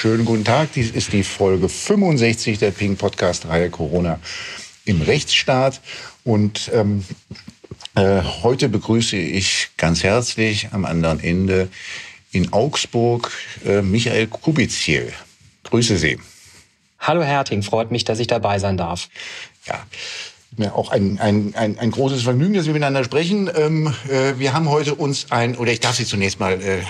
Schönen guten Tag. Dies ist die Folge 65 der Ping Podcast Reihe Corona im Rechtsstaat. Und ähm, äh, heute begrüße ich ganz herzlich am anderen Ende in Augsburg äh, Michael Kubiziel. Grüße Sie. Hallo Herting, freut mich, dass ich dabei sein darf. Ja, mir auch ein, ein, ein, ein großes Vergnügen, dass wir miteinander sprechen. Ähm, äh, wir haben heute uns ein, oder ich darf Sie zunächst mal äh,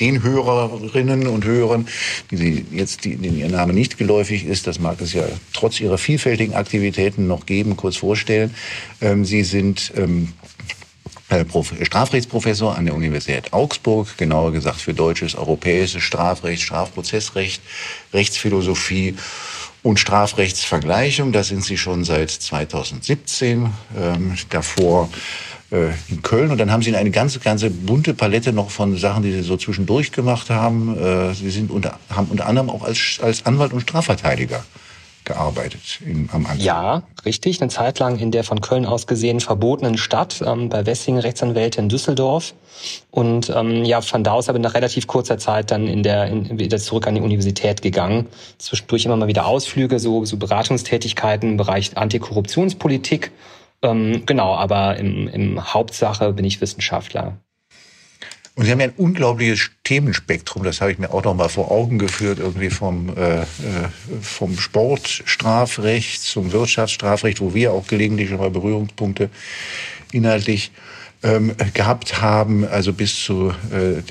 den Hörerinnen und Hörern, die Sie jetzt, die, denen Ihr Name nicht geläufig ist, das mag es ja trotz Ihrer vielfältigen Aktivitäten noch geben, kurz vorstellen. Ähm, Sie sind ähm, äh, Strafrechtsprofessor an der Universität Augsburg, genauer gesagt für deutsches, europäisches Strafrecht, Strafprozessrecht, Rechtsphilosophie und Strafrechtsvergleichung. Da sind Sie schon seit 2017. Ähm, davor äh, in Köln. Und dann haben Sie eine ganze, ganze bunte Palette noch von Sachen, die Sie so zwischendurch gemacht haben. Äh, Sie sind unter, haben unter anderem auch als, als Anwalt und Strafverteidiger gearbeitet im, am Anfang. Ja, richtig. Eine Zeit lang in der von Köln aus gesehen verbotenen Stadt ähm, bei Wessingen Rechtsanwälte in Düsseldorf. Und ähm, ja, von da aus aber nach relativ kurzer Zeit dann in der in, wieder zurück an die Universität gegangen. Zwischendurch immer mal wieder Ausflüge, so, so Beratungstätigkeiten im Bereich Antikorruptionspolitik. Ähm, genau, aber im, im Hauptsache bin ich Wissenschaftler. Und Sie haben ja ein unglaubliches Themenspektrum, das habe ich mir auch noch mal vor Augen geführt, irgendwie vom, äh, äh, vom Sportstrafrecht zum Wirtschaftsstrafrecht, wo wir auch gelegentlich schon mal Berührungspunkte inhaltlich ähm, gehabt haben, also bis zu äh,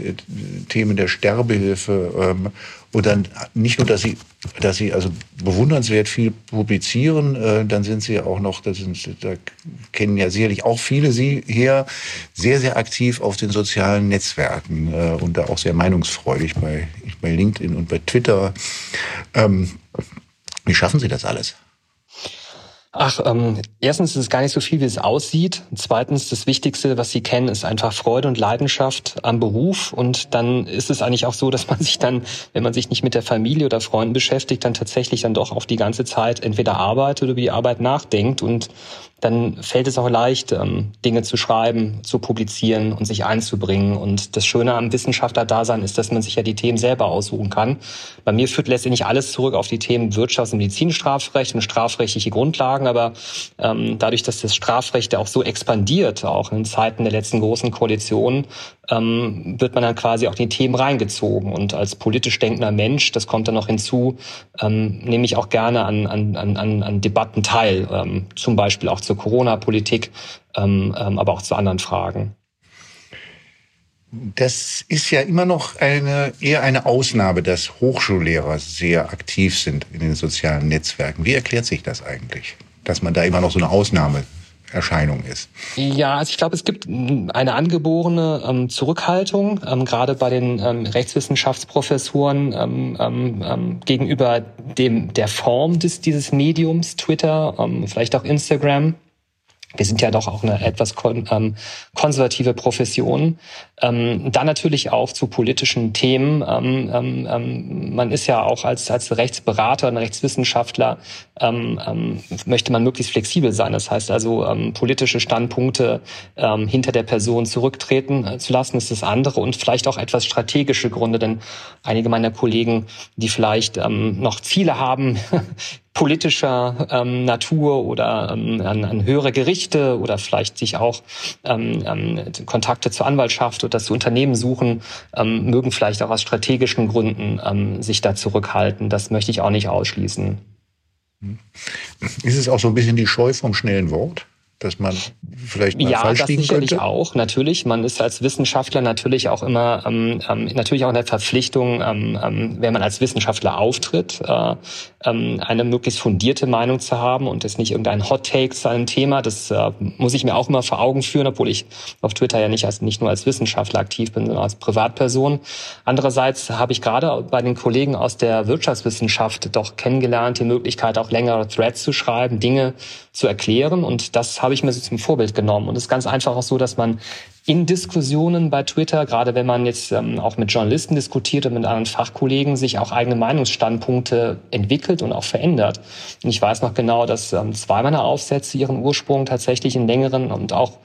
Themen der Sterbehilfe ähm, und dann nicht nur, dass sie, dass sie also bewundernswert viel publizieren, äh, dann sind sie auch noch, das sind, da kennen ja sicherlich auch viele sie her, sehr, sehr aktiv auf den sozialen Netzwerken äh, und da auch sehr meinungsfreudig bei, bei LinkedIn und bei Twitter. Ähm, wie schaffen Sie das alles? Ach, ähm, erstens ist es gar nicht so viel, wie es aussieht. Zweitens, das Wichtigste, was Sie kennen, ist einfach Freude und Leidenschaft am Beruf. Und dann ist es eigentlich auch so, dass man sich dann, wenn man sich nicht mit der Familie oder Freunden beschäftigt, dann tatsächlich dann doch auf die ganze Zeit entweder arbeitet oder über die Arbeit nachdenkt. Und dann fällt es auch leicht, ähm, Dinge zu schreiben, zu publizieren und sich einzubringen. Und das Schöne am Wissenschaftler-Dasein ist, dass man sich ja die Themen selber aussuchen kann. Bei mir führt letztendlich alles zurück auf die Themen Wirtschafts- und Medizinstrafrecht und strafrechtliche Grundlagen. Aber ähm, dadurch, dass das Strafrecht ja auch so expandiert, auch in Zeiten der letzten großen Koalition, ähm, wird man dann quasi auch in die Themen reingezogen. Und als politisch denkender Mensch, das kommt dann noch hinzu, ähm, nehme ich auch gerne an, an, an, an Debatten teil, ähm, zum Beispiel auch zur Corona-Politik, ähm, ähm, aber auch zu anderen Fragen. Das ist ja immer noch eine, eher eine Ausnahme, dass Hochschullehrer sehr aktiv sind in den sozialen Netzwerken. Wie erklärt sich das eigentlich, dass man da immer noch so eine Ausnahme Erscheinung ist. Ja, also ich glaube, es gibt eine angeborene ähm, Zurückhaltung, ähm, gerade bei den ähm, Rechtswissenschaftsprofessoren ähm, ähm, ähm, gegenüber dem der Form des dieses Mediums, Twitter, vielleicht auch Instagram wir sind ja doch auch eine etwas kon ähm, konservative Profession. Ähm, dann natürlich auch zu politischen Themen. Ähm, ähm, ähm, man ist ja auch als, als Rechtsberater und Rechtswissenschaftler, ähm, möchte man möglichst flexibel sein. Das heißt also, politische Standpunkte hinter der Person zurücktreten äh, zu lassen, ist das andere und vielleicht auch etwas strategische Gründe, denn einige meiner Kollegen, die vielleicht noch Ziele haben, politischer ähm, Natur oder ähm, an, an höhere Gerichte oder vielleicht sich auch ähm, ähm, Kontakte zur Anwaltschaft oder zu Unternehmen suchen, ähm, mögen vielleicht auch aus strategischen Gründen ähm, sich da zurückhalten. Das möchte ich auch nicht ausschließen. Ist es auch so ein bisschen die Scheu vom schnellen Wort? Dass man vielleicht mal ja, falsch das liegen sicherlich könnte? auch. Natürlich, man ist als Wissenschaftler natürlich auch immer ähm, ähm, natürlich auch in der Verpflichtung, ähm, ähm, wenn man als Wissenschaftler auftritt, äh, ähm, eine möglichst fundierte Meinung zu haben und das nicht irgendein Hot Take zu einem Thema. Das äh, muss ich mir auch immer vor Augen führen, obwohl ich auf Twitter ja nicht als nicht nur als Wissenschaftler aktiv bin, sondern als Privatperson. Andererseits habe ich gerade bei den Kollegen aus der Wirtschaftswissenschaft doch kennengelernt, die Möglichkeit auch längere Threads zu schreiben, Dinge zu erklären und das habe ich mir so zum Vorbild genommen. Und es ist ganz einfach auch so, dass man in Diskussionen bei Twitter, gerade wenn man jetzt ähm, auch mit Journalisten diskutiert und mit anderen Fachkollegen, sich auch eigene Meinungsstandpunkte entwickelt und auch verändert. Und ich weiß noch genau, dass ähm, zwei meiner Aufsätze ihren Ursprung tatsächlich in längeren und auch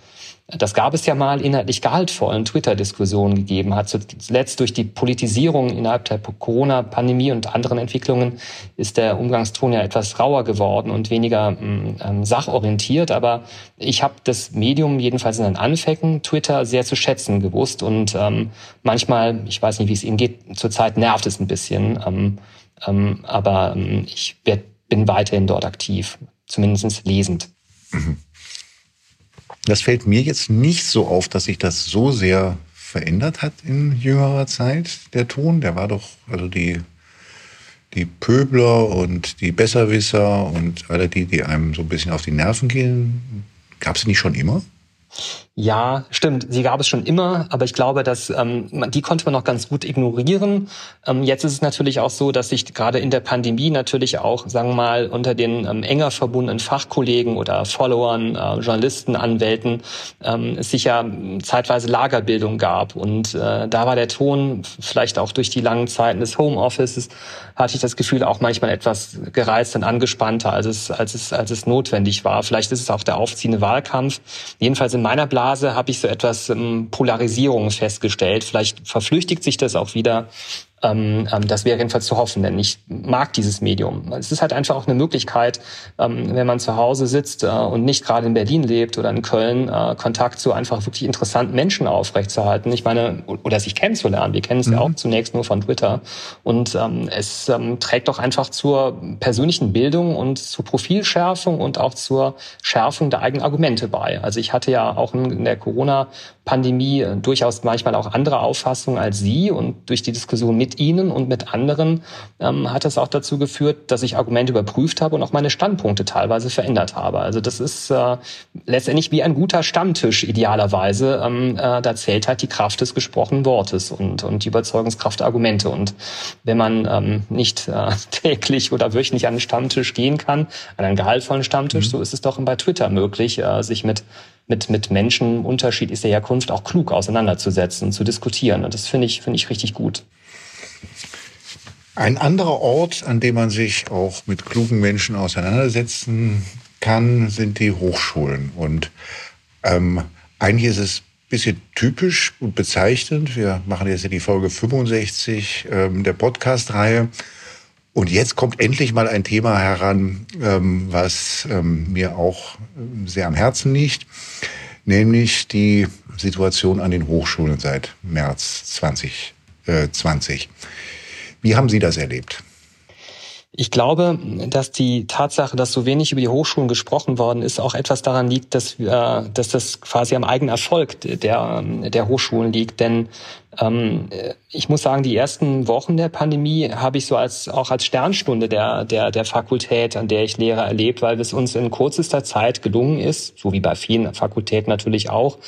Das gab es ja mal inhaltlich gehaltvollen Twitter-Diskussionen gegeben hat. Zuletzt durch die Politisierung innerhalb der Corona-Pandemie und anderen Entwicklungen ist der Umgangston ja etwas rauer geworden und weniger mm, ähm, sachorientiert. Aber ich habe das Medium jedenfalls in den Anfängen Twitter sehr zu schätzen gewusst und ähm, manchmal, ich weiß nicht, wie es Ihnen geht, zurzeit nervt es ein bisschen. Ähm, ähm, aber ähm, ich werd, bin weiterhin dort aktiv, zumindest lesend. Mhm. Das fällt mir jetzt nicht so auf, dass sich das so sehr verändert hat in jüngerer Zeit, der Ton. Der war doch, also die, die Pöbler und die Besserwisser und alle die, die einem so ein bisschen auf die Nerven gehen, gab es nicht schon immer? Ja, stimmt. Sie gab es schon immer, aber ich glaube, dass ähm, die konnte man noch ganz gut ignorieren. Ähm, jetzt ist es natürlich auch so, dass sich gerade in der Pandemie natürlich auch, sagen wir mal, unter den ähm, enger verbundenen Fachkollegen oder Followern, äh, Journalisten, Anwälten ähm, es sicher zeitweise Lagerbildung gab. Und äh, da war der Ton vielleicht auch durch die langen Zeiten des Homeoffices hatte ich das Gefühl auch manchmal etwas gereizt und angespannter, als es als es als es notwendig war. Vielleicht ist es auch der aufziehende Wahlkampf. Jedenfalls in meiner Blase habe ich so etwas ähm, Polarisierung festgestellt. Vielleicht verflüchtigt sich das auch wieder ähm, ähm, das wäre jedenfalls zu hoffen, denn ich mag dieses Medium. Es ist halt einfach auch eine Möglichkeit, ähm, wenn man zu Hause sitzt äh, und nicht gerade in Berlin lebt oder in Köln, äh, Kontakt zu einfach wirklich interessanten Menschen aufrechtzuerhalten. Ich meine, oder sich kennenzulernen. Wir kennen es mhm. ja auch zunächst nur von Twitter. Und ähm, es ähm, trägt doch einfach zur persönlichen Bildung und zur Profilschärfung und auch zur Schärfung der eigenen Argumente bei. Also ich hatte ja auch in der Corona-Pandemie äh, durchaus manchmal auch andere Auffassungen als Sie und durch die Diskussion mit Ihnen und mit anderen ähm, hat es auch dazu geführt, dass ich Argumente überprüft habe und auch meine Standpunkte teilweise verändert habe. Also das ist äh, letztendlich wie ein guter Stammtisch idealerweise. Ähm, äh, da zählt halt die Kraft des gesprochenen Wortes und, und die Überzeugungskraft der Argumente. Und wenn man ähm, nicht äh, täglich oder wöchentlich an den Stammtisch gehen kann, an einen gehaltvollen Stammtisch, mhm. so ist es doch bei Twitter möglich, äh, sich mit mit, mit Menschen unterschiedlichster Herkunft auch klug auseinanderzusetzen, zu diskutieren. Und das finde ich, finde ich richtig gut. Ein anderer Ort, an dem man sich auch mit klugen Menschen auseinandersetzen kann, sind die Hochschulen. Und ähm, eigentlich ist es ein bisschen typisch und bezeichnend. Wir machen jetzt die Folge 65 ähm, der Podcast-Reihe. Und jetzt kommt endlich mal ein Thema heran, ähm, was ähm, mir auch sehr am Herzen liegt, nämlich die Situation an den Hochschulen seit März 2020. Wie haben Sie das erlebt? Ich glaube, dass die Tatsache, dass so wenig über die Hochschulen gesprochen worden ist, auch etwas daran liegt, dass, äh, dass das quasi am eigenen Erfolg der, der Hochschulen liegt. Denn ähm, ich muss sagen, die ersten Wochen der Pandemie habe ich so als auch als Sternstunde der, der, der Fakultät, an der ich lehre, erlebt, weil es uns in kürzester Zeit gelungen ist, so wie bei vielen Fakultäten natürlich auch,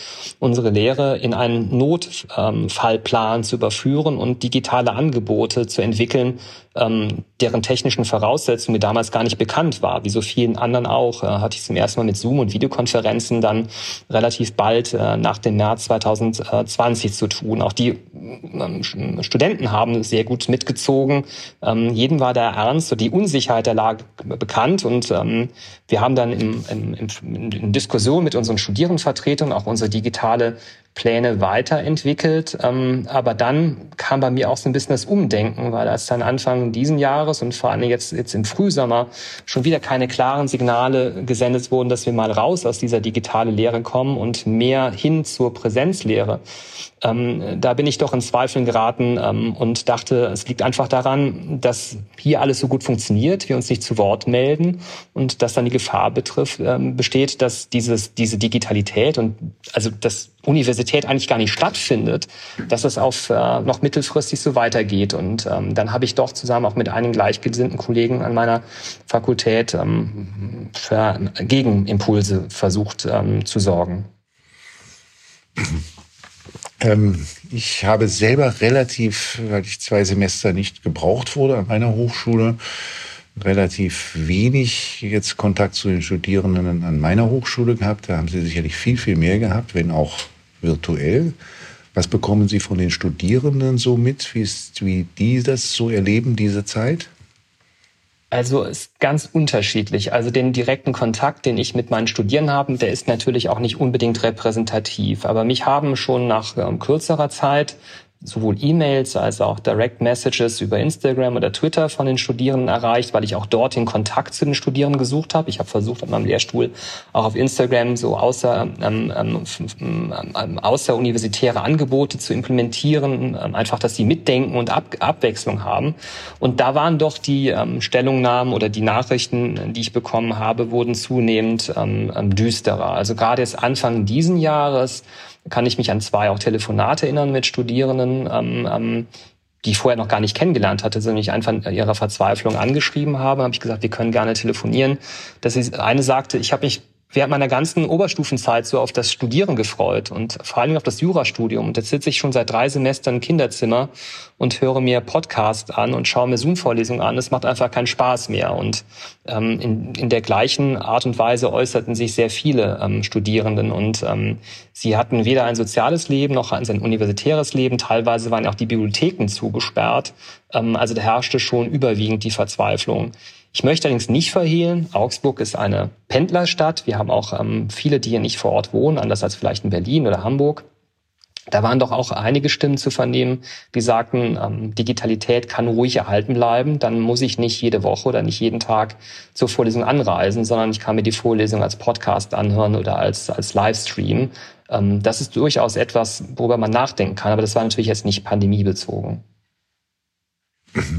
unsere Lehre in einen Notfallplan zu überführen und digitale Angebote zu entwickeln, ähm, deren technischen Voraussetzungen mir damals gar nicht bekannt war, wie so vielen anderen auch, äh, hatte ich zum ersten Mal mit Zoom und Videokonferenzen dann relativ bald äh, nach dem März 2020 zu tun. Auch die ähm, Studenten haben sehr gut mitgezogen. Ähm, jedem war der Ernst und die Unsicherheit der Lage bekannt und ähm, wir haben dann im, im, in Diskussion mit unseren Studierendenvertretungen auch unsere digitale Pläne weiterentwickelt. Ähm, aber dann kam bei mir auch so ein bisschen das Umdenken, weil als dann Anfang diesen Jahres und vor allem jetzt, jetzt im Frühsommer schon wieder keine klaren Signale gesendet wurden, dass wir mal raus aus dieser digitale Lehre kommen und mehr hin zur Präsenzlehre. Ähm, da bin ich doch in Zweifeln geraten ähm, und dachte, es liegt einfach daran, dass hier alles so gut funktioniert, wir uns nicht zu Wort melden und dass dann die Gefahr betrifft, ähm, besteht, dass dieses, diese Digitalität und also das Universität eigentlich gar nicht stattfindet, dass es auf äh, noch mittelfristig so weitergeht. Und ähm, dann habe ich doch zusammen auch mit einigen gleichgesinnten Kollegen an meiner Fakultät ähm, für Gegenimpulse versucht ähm, zu sorgen. Ähm, ich habe selber relativ, weil ich zwei Semester nicht gebraucht wurde an meiner Hochschule, relativ wenig jetzt Kontakt zu den Studierenden an meiner Hochschule gehabt. Da haben sie sicherlich viel, viel mehr gehabt, wenn auch virtuell. Was bekommen Sie von den Studierenden so mit, wie, wie die das so erleben, diese Zeit? Also ist ganz unterschiedlich. Also den direkten Kontakt, den ich mit meinen Studierenden habe, der ist natürlich auch nicht unbedingt repräsentativ. Aber mich haben schon nach ähm, kürzerer Zeit sowohl E-Mails als auch Direct Messages über Instagram oder Twitter von den Studierenden erreicht, weil ich auch dort den Kontakt zu den Studierenden gesucht habe. Ich habe versucht, an meinem Lehrstuhl auch auf Instagram so außer, ähm, ähm, ähm, außeruniversitäre Angebote zu implementieren, ähm, einfach, dass sie mitdenken und Ab Abwechslung haben. Und da waren doch die ähm, Stellungnahmen oder die Nachrichten, die ich bekommen habe, wurden zunehmend ähm, ähm düsterer. Also gerade jetzt Anfang diesen Jahres kann ich mich an zwei auch Telefonate erinnern mit Studierenden, ähm, ähm, die ich vorher noch gar nicht kennengelernt hatte, sondern ich einfach in ihrer Verzweiflung angeschrieben habe, habe ich gesagt, wir können gerne telefonieren. Dass sie eine sagte, ich habe mich während meiner ganzen Oberstufenzeit so auf das Studieren gefreut und vor allem auf das Jurastudium. Und jetzt sitze ich schon seit drei Semestern im Kinderzimmer und höre mir Podcast an und schaue mir Zoom-Vorlesungen an. Es macht einfach keinen Spaß mehr. Und ähm, in, in der gleichen Art und Weise äußerten sich sehr viele ähm, Studierenden. Und ähm, sie hatten weder ein soziales Leben noch ein universitäres Leben. Teilweise waren auch die Bibliotheken zugesperrt. Ähm, also da herrschte schon überwiegend die Verzweiflung. Ich möchte allerdings nicht verhehlen, Augsburg ist eine Pendlerstadt. Wir haben auch ähm, viele, die hier nicht vor Ort wohnen, anders als vielleicht in Berlin oder Hamburg. Da waren doch auch einige Stimmen zu vernehmen, die sagten, ähm, Digitalität kann ruhig erhalten bleiben. Dann muss ich nicht jede Woche oder nicht jeden Tag zur Vorlesung anreisen, sondern ich kann mir die Vorlesung als Podcast anhören oder als, als Livestream. Ähm, das ist durchaus etwas, worüber man nachdenken kann. Aber das war natürlich jetzt nicht pandemiebezogen.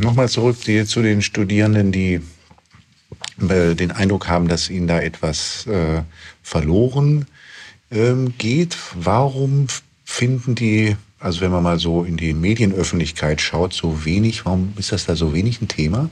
Nochmal zurück zu den Studierenden, die den Eindruck haben, dass ihnen da etwas äh, verloren ähm, geht. Warum finden die, also wenn man mal so in die Medienöffentlichkeit schaut, so wenig, warum ist das da so wenig ein Thema?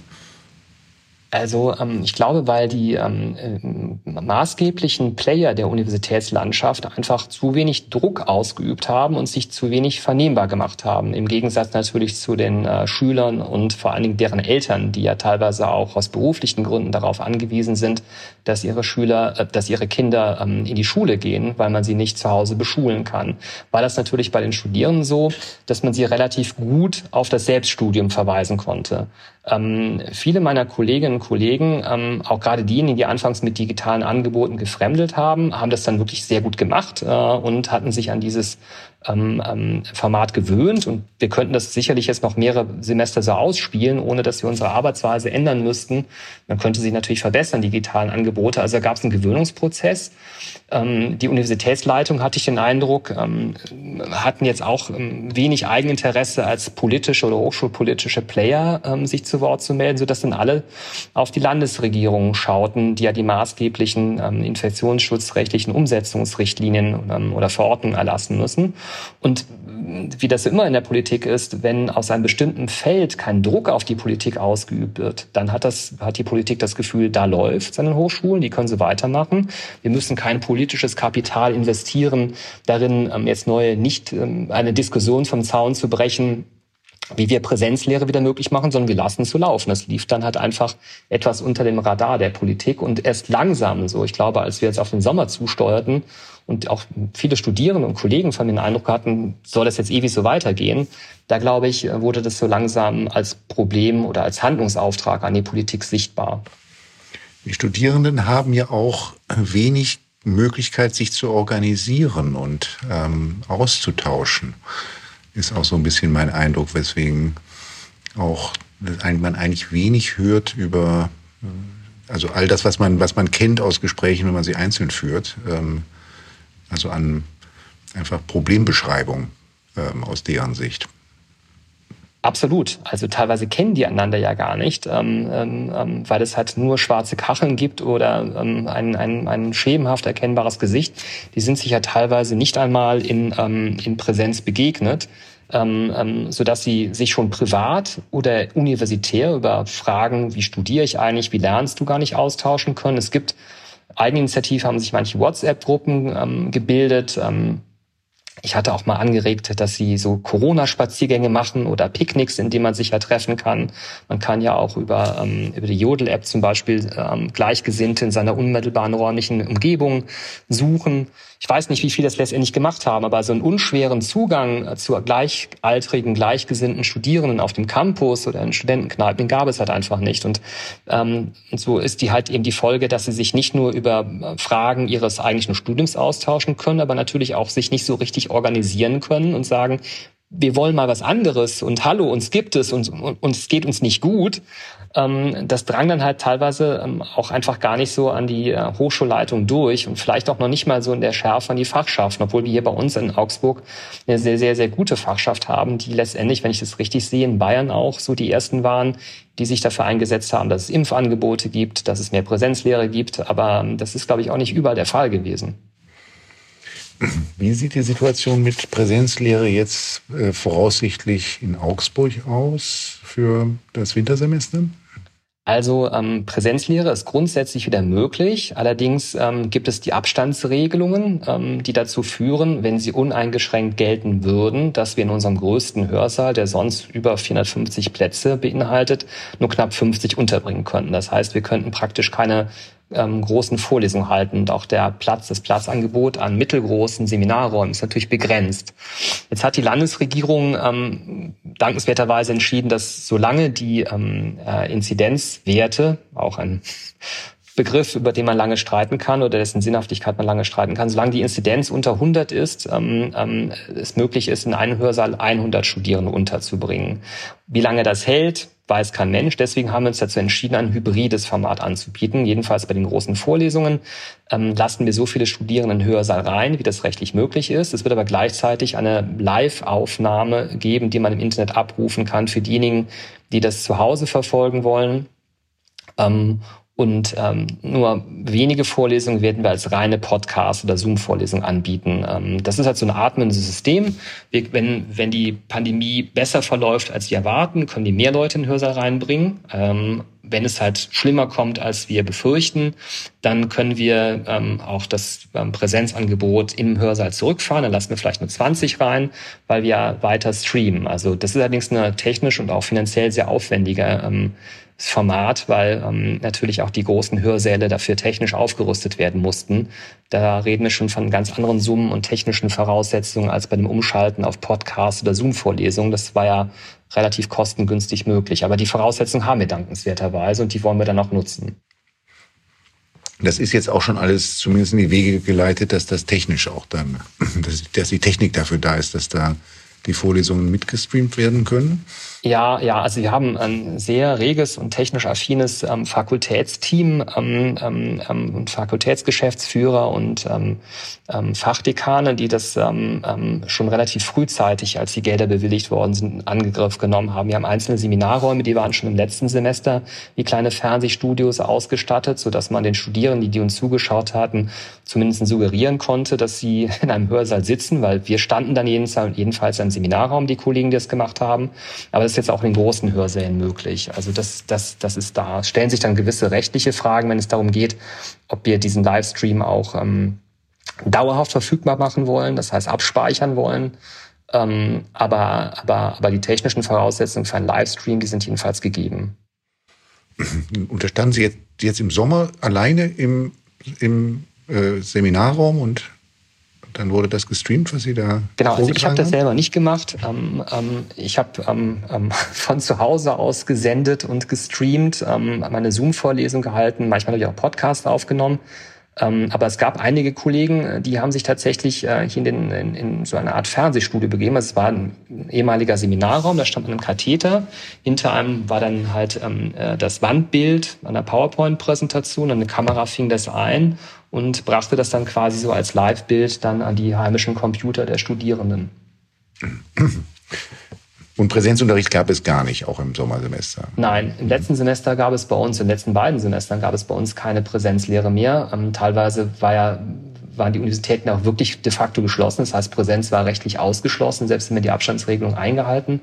Also ähm, ich glaube, weil die ähm, äh, maßgeblichen Player der Universitätslandschaft einfach zu wenig Druck ausgeübt haben und sich zu wenig vernehmbar gemacht haben. Im Gegensatz natürlich zu den äh, Schülern und vor allen Dingen deren Eltern, die ja teilweise auch aus beruflichen Gründen darauf angewiesen sind, dass ihre Schüler, äh, dass ihre Kinder ähm, in die Schule gehen, weil man sie nicht zu Hause beschulen kann. War das natürlich bei den Studierenden so, dass man sie relativ gut auf das Selbststudium verweisen konnte. Ähm, viele meiner Kolleginnen und Kollegen, ähm, auch gerade diejenigen, die anfangs mit digitalen Angeboten gefremdelt haben, haben das dann wirklich sehr gut gemacht äh, und hatten sich an dieses ähm, ähm, Format gewöhnt. Und wir könnten das sicherlich jetzt noch mehrere Semester so ausspielen, ohne dass wir unsere Arbeitsweise ändern müssten. Man könnte sie natürlich verbessern, digitalen Angebote. Also da gab es einen Gewöhnungsprozess. Ähm, die Universitätsleitung, hatte ich den Eindruck, ähm, hatten jetzt auch ähm, wenig Eigeninteresse als politische oder hochschulpolitische Player ähm, sich zu Wort zu melden, sodass dann alle auf die Landesregierung schauten, die ja die maßgeblichen infektionsschutzrechtlichen Umsetzungsrichtlinien oder Verordnungen erlassen müssen. Und wie das immer in der Politik ist, wenn aus einem bestimmten Feld kein Druck auf die Politik ausgeübt wird, dann hat das, hat die Politik das Gefühl, da läuft an den Hochschulen, die können sie weitermachen. Wir müssen kein politisches Kapital investieren, darin ähm, jetzt neue, nicht ähm, eine Diskussion vom Zaun zu brechen, wie wir Präsenzlehre wieder möglich machen, sondern wir lassen es so laufen. Das lief dann halt einfach etwas unter dem Radar der Politik und erst langsam so. Ich glaube, als wir jetzt auf den Sommer zusteuerten und auch viele Studierende und Kollegen von den Eindruck hatten, soll das jetzt ewig so weitergehen, da glaube ich, wurde das so langsam als Problem oder als Handlungsauftrag an die Politik sichtbar. Die Studierenden haben ja auch wenig Möglichkeit, sich zu organisieren und ähm, auszutauschen ist auch so ein bisschen mein Eindruck, weswegen auch man eigentlich wenig hört über, also all das, was man, was man kennt aus Gesprächen, wenn man sie einzeln führt, ähm, also an einfach Problembeschreibung ähm, aus deren Sicht. Absolut. Also teilweise kennen die einander ja gar nicht, ähm, ähm, ähm, weil es halt nur schwarze Kacheln gibt oder ähm, ein, ein, ein schemenhaft erkennbares Gesicht. Die sind sich ja teilweise nicht einmal in, ähm, in Präsenz begegnet, ähm, ähm, sodass sie sich schon privat oder universitär über Fragen, wie studiere ich eigentlich, wie lernst du gar nicht austauschen können. Es gibt Eigeninitiativ haben sich manche WhatsApp-Gruppen ähm, gebildet. Ähm, Ich hatte auch mal angeregt, dass sie so Corona-Spaziergänge machen oder Picknicks, in denen man sich ja treffen kann. Man kann ja auch über, ähm, über die Jodel-App zum Beispiel ähm, Gleichgesinnte in seiner unmittelbaren räumlichen Umgebung suchen. Ich weiß nicht, wie viele das letztendlich gemacht haben, aber so einen unschweren Zugang äh, zu gleichaltrigen, gleichgesinnten Studierenden auf dem Campus oder in Studentenkneipen gab es halt einfach nicht. Und ähm, so ist die halt eben die Folge, dass sie sich nicht nur über äh, Fragen ihres eigentlichen Studiums austauschen können, aber natürlich auch sich nicht so richtig organisieren können und sagen, wir wollen mal was anderes und hallo, uns gibt es und, es geht uns nicht gut, ähm, das drang dann halt teilweise ähm, auch einfach gar nicht so an die äh, Hochschulleitung durch und vielleicht auch noch nicht mal so in der Schärfe an die Fachschaften, obwohl wir hier bei uns in Augsburg eine sehr, sehr, sehr gute Fachschaft haben, die letztendlich, wenn ich das richtig sehe, in Bayern auch so die ersten waren, die sich dafür eingesetzt haben, dass es Impfangebote gibt, dass es mehr Präsenzlehre gibt, aber ähm, das ist, glaube ich, auch nicht überall der Fall gewesen. Wie sieht die Situation mit Präsenzlehre jetzt äh, voraussichtlich in Augsburg aus für das Wintersemester? Also ähm, Präsenzlehre ist grundsätzlich wieder möglich. Allerdings ähm, gibt es die Abstandsregelungen, ähm, die dazu führen, wenn sie uneingeschränkt gelten würden, dass wir in unserem größten Hörsaal, der sonst über 450 Plätze beinhaltet, nur knapp 50 unterbringen könnten. Das heißt, wir könnten praktisch keine ähm, großen Vorlesungen halten. Und auch der Platz, das Platzangebot an mittelgroßen Seminarräumen ist natürlich begrenzt. Jetzt hat die Landesregierung ähm, dankenswerterweise entschieden, dass solange die ähm, äh, Inzidenzwerte, auch ein Begriff, über den man lange streiten kann oder dessen Sinnhaftigkeit man lange streiten kann. Solange die Inzidenz unter 100 ist, ähm, ähm, es möglich ist, in einem Hörsaal 100 Studierende unterzubringen. Wie lange das hält, weiß kein Mensch. Deswegen haben wir uns dazu entschieden, ein hybrides Format anzubieten. Jedenfalls bei den großen Vorlesungen ähm, lassen wir so viele Studierende in Hörsaal rein, wie das rechtlich möglich ist. Es wird aber gleichzeitig eine Live-Aufnahme geben, die man im Internet abrufen kann für diejenigen, die das zu Hause verfolgen wollen. Ähm, und ähm, nur wenige Vorlesungen werden wir als reine Podcast- oder Zoom-Vorlesung anbieten. Ähm, das ist halt so ein atmendes System. Wir, wenn, wenn die Pandemie besser verläuft, als wir erwarten, können die mehr Leute in den Hörsaal reinbringen. Ähm, wenn es halt schlimmer kommt, als wir befürchten, dann können wir ähm, auch das ähm, Präsenzangebot im Hörsaal zurückfahren. Dann lassen wir vielleicht nur 20 rein, weil wir weiter streamen. Also das ist allerdings eine technisch und auch finanziell sehr aufwendige ähm, Format, weil ähm, natürlich auch die großen Hörsäle dafür technisch aufgerüstet werden mussten. Da reden wir schon von ganz anderen Summen und technischen Voraussetzungen als bei dem Umschalten auf Podcast oder Zoom-Vorlesungen. Das war ja relativ kostengünstig möglich. Aber die Voraussetzungen haben wir dankenswerterweise und die wollen wir dann auch nutzen. Das ist jetzt auch schon alles zumindest in die Wege geleitet, dass das technisch auch dann, dass, dass die Technik dafür da ist, dass da die Vorlesungen mitgestreamt werden können? Ja, ja, also wir haben ein sehr reges und technisch affines ähm, Fakultätsteam ähm, ähm, ähm und Fakultätsgeschäftsführer und ähm, ähm, Fachdekane, die das schon relativ frühzeitig, als die Gelder bewilligt worden sind, Angriff genommen haben. Wir haben einzelne Seminarräume, die waren schon im letzten Semester wie kleine Fernsehstudios ausgestattet, so dass man den Studierenden, die uns zugeschaut hatten, zumindest suggerieren konnte, dass sie in einem Hörsaal sitzen, weil wir standen dann jedenfalls im Seminarraum, die Kollegen, die es gemacht haben. Aber das ist jetzt auch in großen Hörsälen möglich. Also das, das, das ist da. Es stellen sich dann gewisse rechtliche Fragen, wenn es darum geht, ob wir diesen Livestream auch ähm, dauerhaft verfügbar machen wollen, das heißt abspeichern wollen. Ähm, aber, aber, aber die technischen Voraussetzungen für einen Livestream, die sind jedenfalls gegeben. Unterstanden Sie jetzt, jetzt im Sommer alleine im, im äh, Seminarraum und dann wurde das gestreamt, was Sie da Genau, also ich habe das selber nicht gemacht. Ähm, ähm, ich habe ähm, ähm von zu Hause aus gesendet und gestreamt, ähm, meine Zoom-Vorlesung gehalten, manchmal habe ich auch Podcasts aufgenommen. Ähm, aber es gab einige Kollegen, äh, die haben sich tatsächlich äh, hier in, den, in, in so eine Art Fernsehstudio begeben. Also es war ein ehemaliger Seminarraum, da stand man einem Katheter. Hinter einem war dann halt äh, das Wandbild einer PowerPoint-Präsentation. Eine Kamera fing das ein und brachte das dann quasi so als Live-Bild dann an die heimischen Computer der Studierenden. Und Präsenzunterricht gab es gar nicht, auch im Sommersemester. Nein, im letzten Semester gab es bei uns, in den letzten beiden Semestern gab es bei uns keine Präsenzlehre mehr. Ähm, teilweise war ja, waren die Universitäten auch wirklich de facto geschlossen. Das heißt, Präsenz war rechtlich ausgeschlossen, selbst wenn wir die Abstandsregelung eingehalten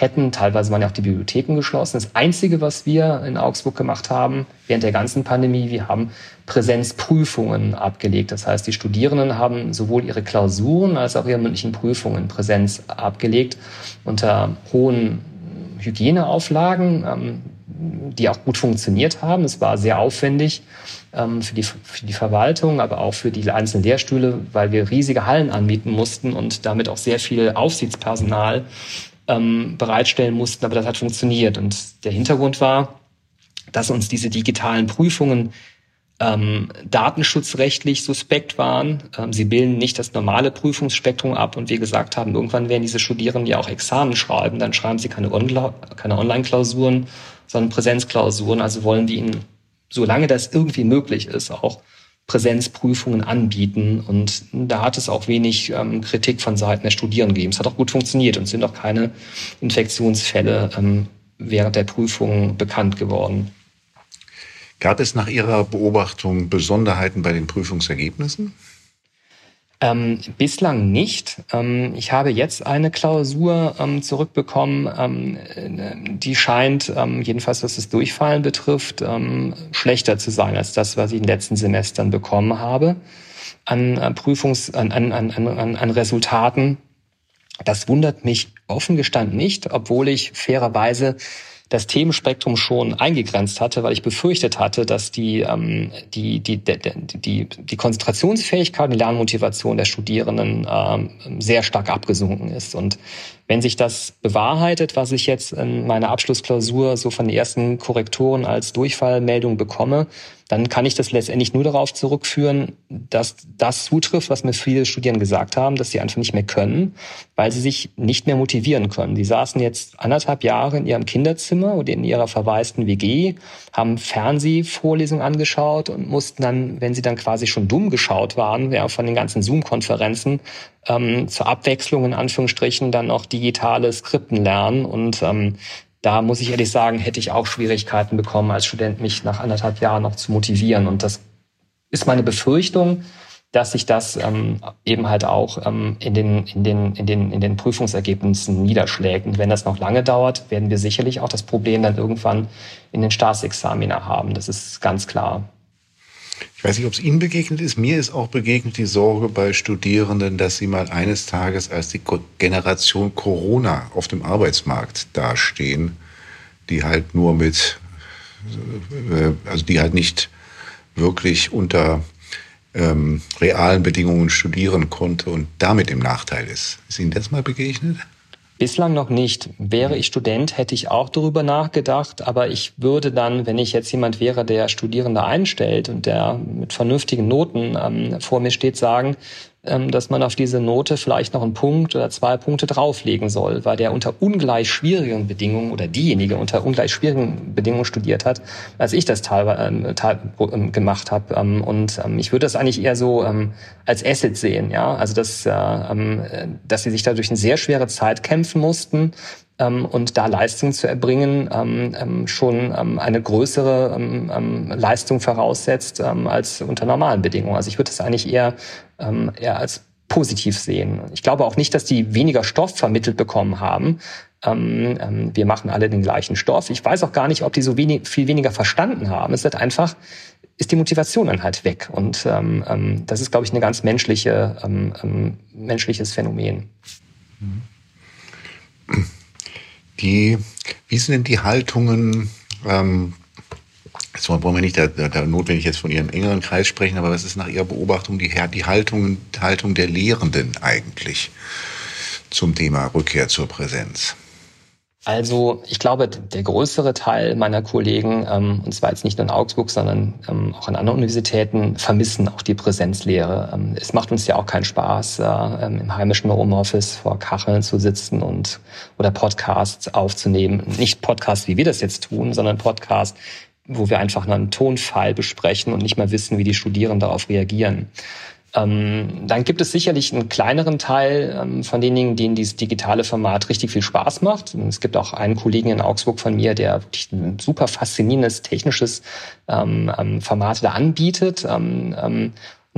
hätten. Teilweise waren ja auch die Bibliotheken geschlossen. Das Einzige, was wir in Augsburg gemacht haben während der ganzen Pandemie, wir haben Präsenzprüfungen abgelegt. Das heißt, die Studierenden haben sowohl ihre Klausuren als auch ihre mündlichen Prüfungen Präsenz abgelegt unter hohen Hygieneauflagen, ähm, die auch gut funktioniert haben. Es war sehr aufwendig ähm, für, die, für die Verwaltung, aber auch für die einzelnen Lehrstühle, weil wir riesige Hallen anmieten mussten und damit auch sehr viel Aufsichtspersonal ähm, bereitstellen mussten. Aber das hat funktioniert. Und der Hintergrund war, dass uns diese digitalen Prüfungen ähm, datenschutzrechtlich suspekt waren. Ähm, sie bilden nicht das normale Prüfungsspektrum ab und wir gesagt haben, irgendwann werden diese Studierenden ja auch Examen schreiben, dann schreiben sie keine, keine Online-Klausuren, sondern Präsenzklausuren. Also wollen wir ihnen, solange das irgendwie möglich ist, auch Präsenzprüfungen anbieten. Und da hat es auch wenig ähm, Kritik von Seiten der Studierenden gegeben. Es hat auch gut funktioniert und sind auch keine Infektionsfälle ähm, während der Prüfung bekannt geworden. Gab es nach Ihrer Beobachtung Besonderheiten bei den Prüfungsergebnissen? Ähm, bislang nicht. Ähm, ich habe jetzt eine Klausur ähm, zurückbekommen, ähm, die scheint, ähm, jedenfalls was das Durchfallen betrifft, ähm, schlechter zu sein als das, was ich in den letzten Semestern bekommen habe an äh, Prüfungs-, an, an, an, an, an Resultaten. Das wundert mich offen gestanden nicht, obwohl ich fairerweise das Themenspektrum schon eingegrenzt hatte, weil ich befürchtet hatte, dass die, ähm, die, die, die, die, die Konzentrationsfähigkeit und die Lernmotivation der Studierenden ähm, sehr stark abgesunken ist. Und wenn sich das bewahrheitet, was ich jetzt in meiner Abschlussklausur so von den ersten Korrektoren als Durchfallmeldung bekomme, dann kann ich das letztendlich nur darauf zurückführen, dass das zutrifft, was mir viele Studierende gesagt haben, dass sie einfach nicht mehr können, weil sie sich nicht mehr motivieren können. Die saßen jetzt anderthalb Jahre in ihrem Kinderzimmer oder in ihrer verwaisten WG, haben Fernsehvorlesungen angeschaut und mussten dann, wenn sie dann quasi schon dumm geschaut waren, ja, von den ganzen Zoom-Konferenzen, ähm, zur Abwechslung in Anführungsstrichen dann noch digitale Skripten lernen und ähm, da muss ich ehrlich sagen, hätte ich auch Schwierigkeiten bekommen, als Student mich nach anderthalb Jahren noch zu motivieren. Und das ist meine Befürchtung, dass sich das ähm, eben halt auch ähm, in, den, in, den, in, den, in den Prüfungsergebnissen niederschlägt. Und wenn das noch lange dauert, werden wir sicherlich auch das Problem dann irgendwann in den Staatsexamina haben. Das ist ganz klar. Ich weiß nicht, ob es Ihnen begegnet ist. Mir ist auch begegnet die Sorge bei Studierenden, dass sie mal eines Tages als die Generation Corona auf dem Arbeitsmarkt dastehen, die halt nur mit, äh, also die halt nicht wirklich unter ähm, realen Bedingungen studieren konnte und damit im Nachteil ist. Ist Ihnen das mal begegnet? Bislang noch nicht. Wäre ich Student, hätte ich auch darüber nachgedacht, aber ich würde dann, wenn ich jetzt jemand wäre, der Studierende einstellt und der mit vernünftigen Noten ähm, vor mir steht, sagen, dass man auf diese Note vielleicht noch einen Punkt oder zwei Punkte drauflegen soll, weil der unter ungleich schwierigen Bedingungen oder diejenige unter ungleich schwierigen Bedingungen studiert hat, als ich das teilweise ähm, ähm, gemacht habe. Ähm, und ähm, ich würde das eigentlich eher so ähm, als Asset sehen, ja, also dass, äh, dass sie sich da durch eine sehr schwere Zeit kämpfen mussten, ähm, und da Leistung zu erbringen ähm, ähm, schon ähm, eine größere ähm, ähm, Leistung voraussetzt ähm, als unter normalen Bedingungen. Also ich würde das eigentlich eher, ähm, eher als positiv sehen. Ich glaube auch nicht, dass die weniger Stoff vermittelt bekommen haben. Ähm, ähm, wir machen alle den gleichen Stoff. Ich weiß auch gar nicht, ob die so wenig, viel weniger verstanden haben. Es ist halt einfach, ist die Motivation dann halt weg. Und ähm, ähm, das ist, glaube ich, ein ganz menschliche, ähm, ähm, menschliches Phänomen. Mhm. Die, wie sind denn die Haltungen, ähm, jetzt wollen wir nicht da, da notwendig jetzt von Ihrem engeren Kreis sprechen, aber was ist nach Ihrer Beobachtung die, die Haltung, Haltung der Lehrenden eigentlich zum Thema Rückkehr zur Präsenz? Also ich glaube, der größere Teil meiner Kollegen, ähm, und zwar jetzt nicht nur in Augsburg, sondern ähm, auch an anderen Universitäten, vermissen auch die Präsenzlehre. Ähm, es macht uns ja auch keinen Spaß, äh, im heimischen Homeoffice vor Kacheln zu sitzen und oder Podcasts aufzunehmen. Nicht Podcasts, wie wir das jetzt tun, sondern Podcasts, wo wir einfach nur einen Tonfile besprechen und nicht mal wissen, wie die Studierenden darauf reagieren. Ähm, dann gibt es sicherlich einen kleineren Teil ähm, von denjenigen, denen dieses digitale Format richtig viel Spaß macht. Es gibt auch einen Kollegen in Augsburg von mir, der wirklich ein super faszinierendes technisches ähm, ähm Format da anbietet.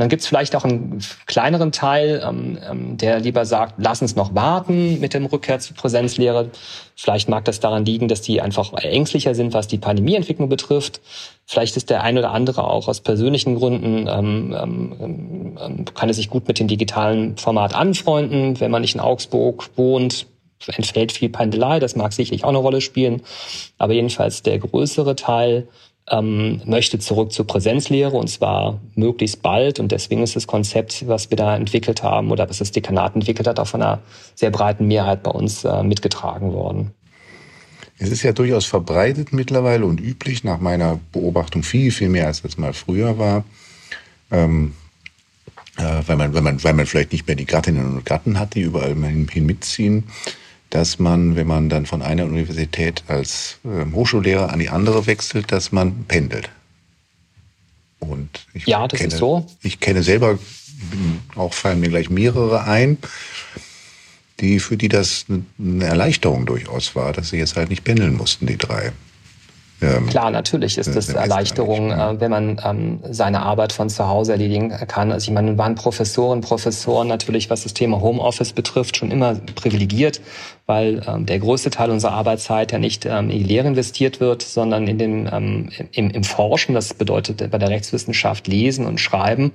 Ähm, ähm, dann gibt es vielleicht auch einen kleineren Teil, ähm, ähm, der lieber sagt, lass uns noch warten mit dem Rückkehr zur Präsenzlehre. Vielleicht mag das daran liegen, dass die einfach ängstlicher sind, was die Pandemieentwicklung betrifft. Vielleicht ist der ein oder andere auch aus persönlichen Gründen, ähm, ähm, ähm, kann er sich gut mit dem digitalen Format anfreunden, wenn man nicht in Augsburg wohnt, entfällt viel Pendelei, das mag sicherlich auch eine Rolle spielen. Aber jedenfalls der größere Teil ähm, möchte zurück zur Präsenzlehre und zwar möglichst bald. Und deswegen ist das Konzept, was wir da entwickelt haben oder was das Dekanat entwickelt hat, auch von einer sehr breiten Mehrheit bei uns äh, mitgetragen worden. Es ist ja durchaus verbreitet mittlerweile und üblich, nach meiner Beobachtung viel, viel mehr als das mal früher war. Ähm, äh, weil, man, weil, man, weil man vielleicht nicht mehr die Gattinnen und Gatten hat, die überall hin mitziehen dass man, wenn man dann von einer Universität als äh, Hochschullehrer an die andere wechselt, dass man pendelt. Und ich ja, das kenne, ist so. Ich kenne selber, auch fallen mir gleich mehrere ein, die, für die das eine Erleichterung durchaus war, dass sie jetzt halt nicht pendeln mussten, die drei. Ähm, Klar, natürlich ist das Erleichterung, äh, wenn man ähm, seine Arbeit von zu Hause erledigen kann. Also ich meine, waren Professoren, Professoren natürlich, was das Thema Homeoffice betrifft, schon immer privilegiert, weil ähm, der größte Teil unserer Arbeitszeit ja nicht ähm, in die Lehre investiert wird, sondern in den, ähm, im, im Forschen. Das bedeutet bei der Rechtswissenschaft lesen und schreiben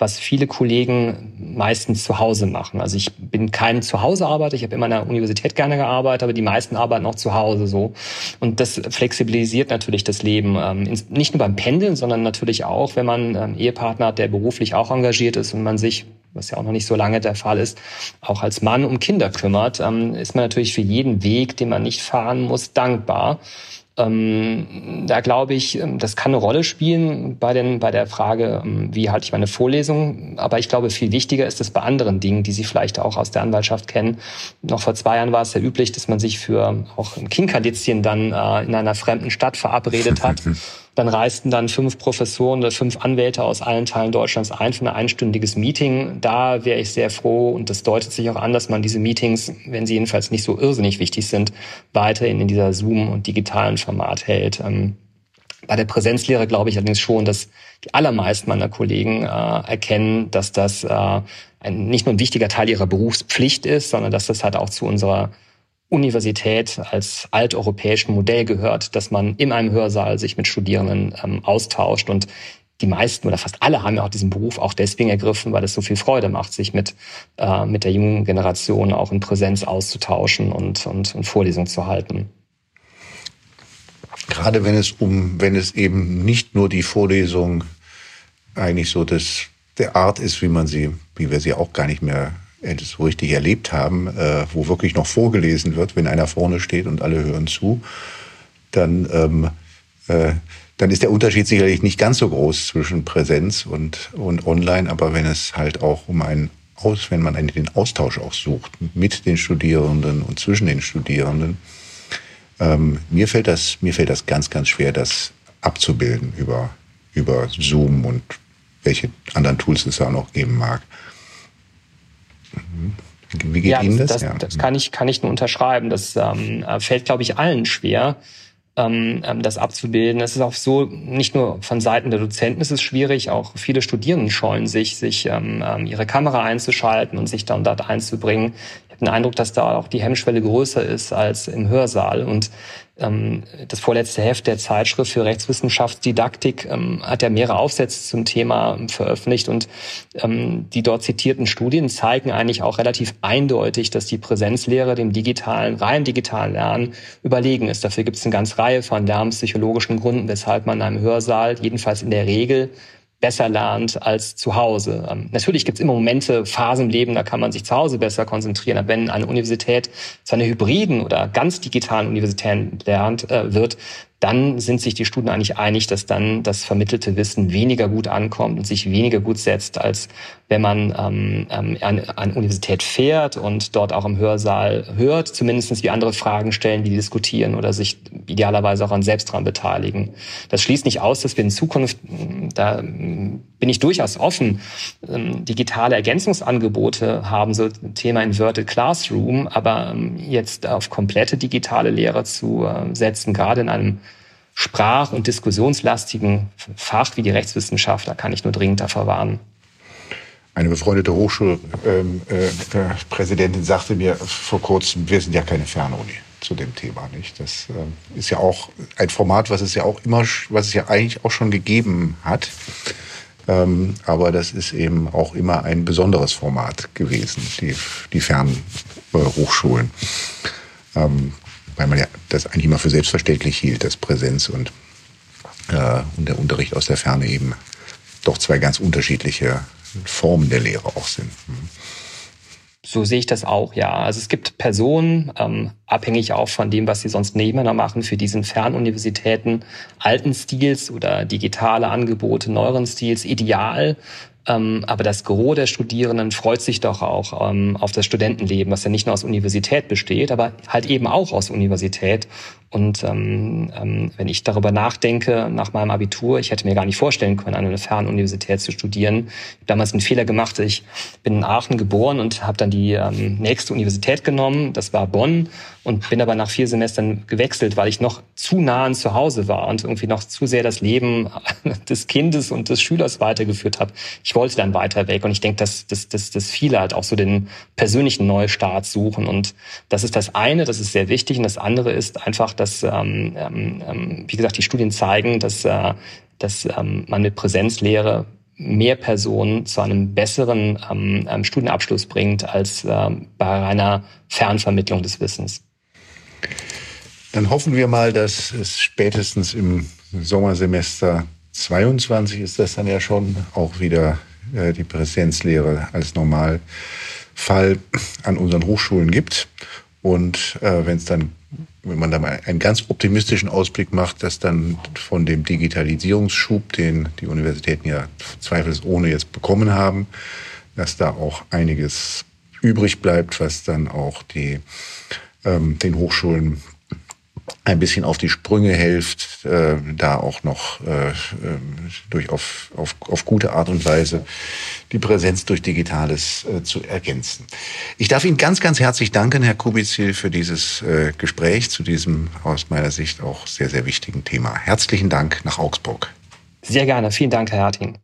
was viele Kollegen meistens zu Hause machen. Also ich bin kein Zuhausearbeiter, ich habe immer an der Universität gerne gearbeitet, aber die meisten arbeiten auch zu Hause so. Und das flexibilisiert natürlich das Leben, ähm, nicht nur beim Pendeln, sondern natürlich auch, wenn man ähm, Ehepartner hat, der beruflich auch engagiert ist und man sich was ja auch noch nicht so lange der Fall ist, auch als Mann um Kinder kümmert, ähm, ist man natürlich für jeden Weg, den man nicht fahren muss, dankbar. Ähm, da glaube ich, ähm, das kann eine Rolle spielen bei, den, bei der Frage, ähm, wie halte ich meine Vorlesung. Aber ich glaube, viel wichtiger ist es bei anderen Dingen, die Sie vielleicht auch aus der Anwaltschaft kennen. Noch vor zwei Jahren war es ja üblich, dass man sich für auch ein Kinkerlitzchen dann äh, in einer fremden Stadt verabredet hat. Dann reisten dann fünf Professoren oder fünf Anwälte aus allen Teilen Deutschlands ein für ein einstündiges Meeting. Da wäre ich sehr froh und das deutet sich auch an, dass man diese Meetings, wenn sie jedenfalls nicht so irrsinnig wichtig sind, weiterhin in dieser Zoom- und digitalen Format hält. Ähm, bei der Präsenzlehre glaube ich allerdings schon, dass die allermeisten meiner Kollegen äh, erkennen, dass das äh, ein, nicht nur ein wichtiger Teil ihrer Berufspflicht ist, sondern dass das halt auch zu unserer Universität als alteuropäischen Modell gehört, dass man in einem Hörsaal sich mit Studierenden ähm, austauscht und die meisten oder fast alle haben ja auch diesen Beruf auch deswegen ergriffen, weil es so viel Freude macht, sich mit, äh, mit der jungen Generation auch in Präsenz auszutauschen und, und, und Vorlesungen zu halten. Gerade wenn es um, wenn es eben nicht nur die Vorlesung eigentlich so das, der Art ist, wie man sie, wie wir sie auch gar nicht mehr das so richtig erlebt haben, äh, wo wirklich noch vorgelesen wird, wenn einer vorne steht und alle hören zu, dann, ähm, äh, dann ist der Unterschied sicherlich nicht ganz so groß zwischen Präsenz und, und Online, aber wenn es halt auch um einen aus, wenn man einen, den Austausch auch sucht mit den Studierenden und zwischen den Studierenden, ähm, mir fällt das, mir fällt das ganz, ganz schwer, das abzubilden über, über Zoom und welche anderen Tools es da noch geben mag. Wie geht ja, Ihnen das? Das, ja. das kann, ich, kann ich nur unterschreiben. Das ähm, fällt, glaube ich, allen schwer, ähm, ähm, das abzubilden. Es ist auch so, nicht nur von Seiten der Dozenten ist es schwierig, auch viele Studierenden scheuen sich, sich ähm, ähm ihre Kamera einzuschalten und sich dann dort einzubringen. Ich habe den Eindruck, dass da auch die Hemmschwelle größer ist als im Hörsaal. Und das vorletzte Heft der Zeitschrift für Rechtswissenschaftsdidaktik ähm, hat ja mehrere Aufsätze zum Thema ähm, veröffentlicht und die dort zitierten Studien zeigen eigentlich auch relativ eindeutig, dass die Präsenzlehre dem digitalen, rein digitalen Lernen überlegen ist. Dafür gibt es eine ganze Reihe von lernpsychologischen Gründen, weshalb man in einem Hörsaal jedenfalls in der Regel besser lernt als zu Hause. Ähm, natürlich gibt es immer Momente, Phasen im Leben, da kann man sich zu Hause besser konzentrieren. Aber wenn eine Universität zu einer hybriden oder ganz digitalen Universität lernt, äh, wird, dann sind sich die Studien eigentlich einig, dass dann das vermittelte Wissen weniger gut ankommt und sich weniger gut setzt, als wenn man ähm, ähm, an, an Universität fährt und dort auch im Hörsaal hört, zumindestens wie andere Fragen stellen, die diskutieren oder sich idealerweise auch an selbst dran beteiligen. Das schließt nicht aus, dass wir in Zukunft, da bin ich durchaus offen, ähm, digitale Ergänzungsangebote haben, so Thema Inverted Classroom, aber ähm, jetzt auf komplette digitale Lehre zu setzen, gerade in einem sprach- und diskussionslastigen Fach wie die Rechtswissenschaft, da kann ich nur dringend davor warnen. eine befreundete Hochschulpräsidentin sagte mir vor kurzem, wir sind ja keine Fernuni zu dem Thema, nicht? Das äh, ist ja auch ein Format, was es ja auch immer, was es ja eigentlich auch schon gegeben hat. Ähm, aber das ist eben auch immer ein besonderes Format gewesen, die, die Fernhochschulen. Weil man ja das eigentlich immer für selbstverständlich hielt, dass Präsenz und, äh, und der Unterricht aus der Ferne eben doch zwei ganz unterschiedliche Formen der Lehre auch sind. Mhm. So sehe ich das auch, ja. Also es gibt Personen, ähm, abhängig auch von dem, was sie sonst nebeneinander machen, für diesen Fernuniversitäten alten Stils oder digitale Angebote neueren Stils ideal. Ähm, aber das Gros der Studierenden freut sich doch auch ähm, auf das Studentenleben, was ja nicht nur aus Universität besteht, aber halt eben auch aus Universität. Und ähm, wenn ich darüber nachdenke, nach meinem Abitur, ich hätte mir gar nicht vorstellen können, an einer Fernuniversität zu studieren. Ich habe damals einen Fehler gemacht. Ich bin in Aachen geboren und habe dann die nächste Universität genommen. Das war Bonn und bin aber nach vier Semestern gewechselt, weil ich noch zu nah an zu Hause war und irgendwie noch zu sehr das Leben des Kindes und des Schülers weitergeführt habe. Ich wollte dann weiter weg und ich denke, dass, dass, dass, dass viele halt auch so den persönlichen Neustart suchen und das ist das eine, das ist sehr wichtig und das andere ist einfach, dass, ähm, ähm, ähm, wie gesagt, die Studien zeigen, dass, äh, dass ähm, man mit Präsenzlehre mehr Personen zu einem besseren ähm, ähm, Studienabschluss bringt als ähm, bei reiner Fernvermittlung des Wissens. Dann hoffen wir mal, dass es spätestens im Sommersemester 22 ist das dann ja schon auch wieder äh, die Präsenzlehre als Normalfall an unseren Hochschulen gibt. Und äh, wenn es dann wenn man da mal einen ganz optimistischen Ausblick macht, dass dann von dem Digitalisierungsschub, den die Universitäten ja zweifelsohne jetzt bekommen haben, dass da auch einiges übrig bleibt, was dann auch die, ähm, den Hochschulen ein bisschen auf die Sprünge hilft, äh, da auch noch äh, durch auf, auf, auf gute Art und Weise die Präsenz durch Digitales äh, zu ergänzen. Ich darf Ihnen ganz, ganz herzlich danken, Herr Kubizil, für dieses äh, Gespräch zu diesem aus meiner Sicht auch sehr, sehr wichtigen Thema. Herzlichen Dank nach Augsburg. Sehr gerne. Vielen Dank, Herr Herting.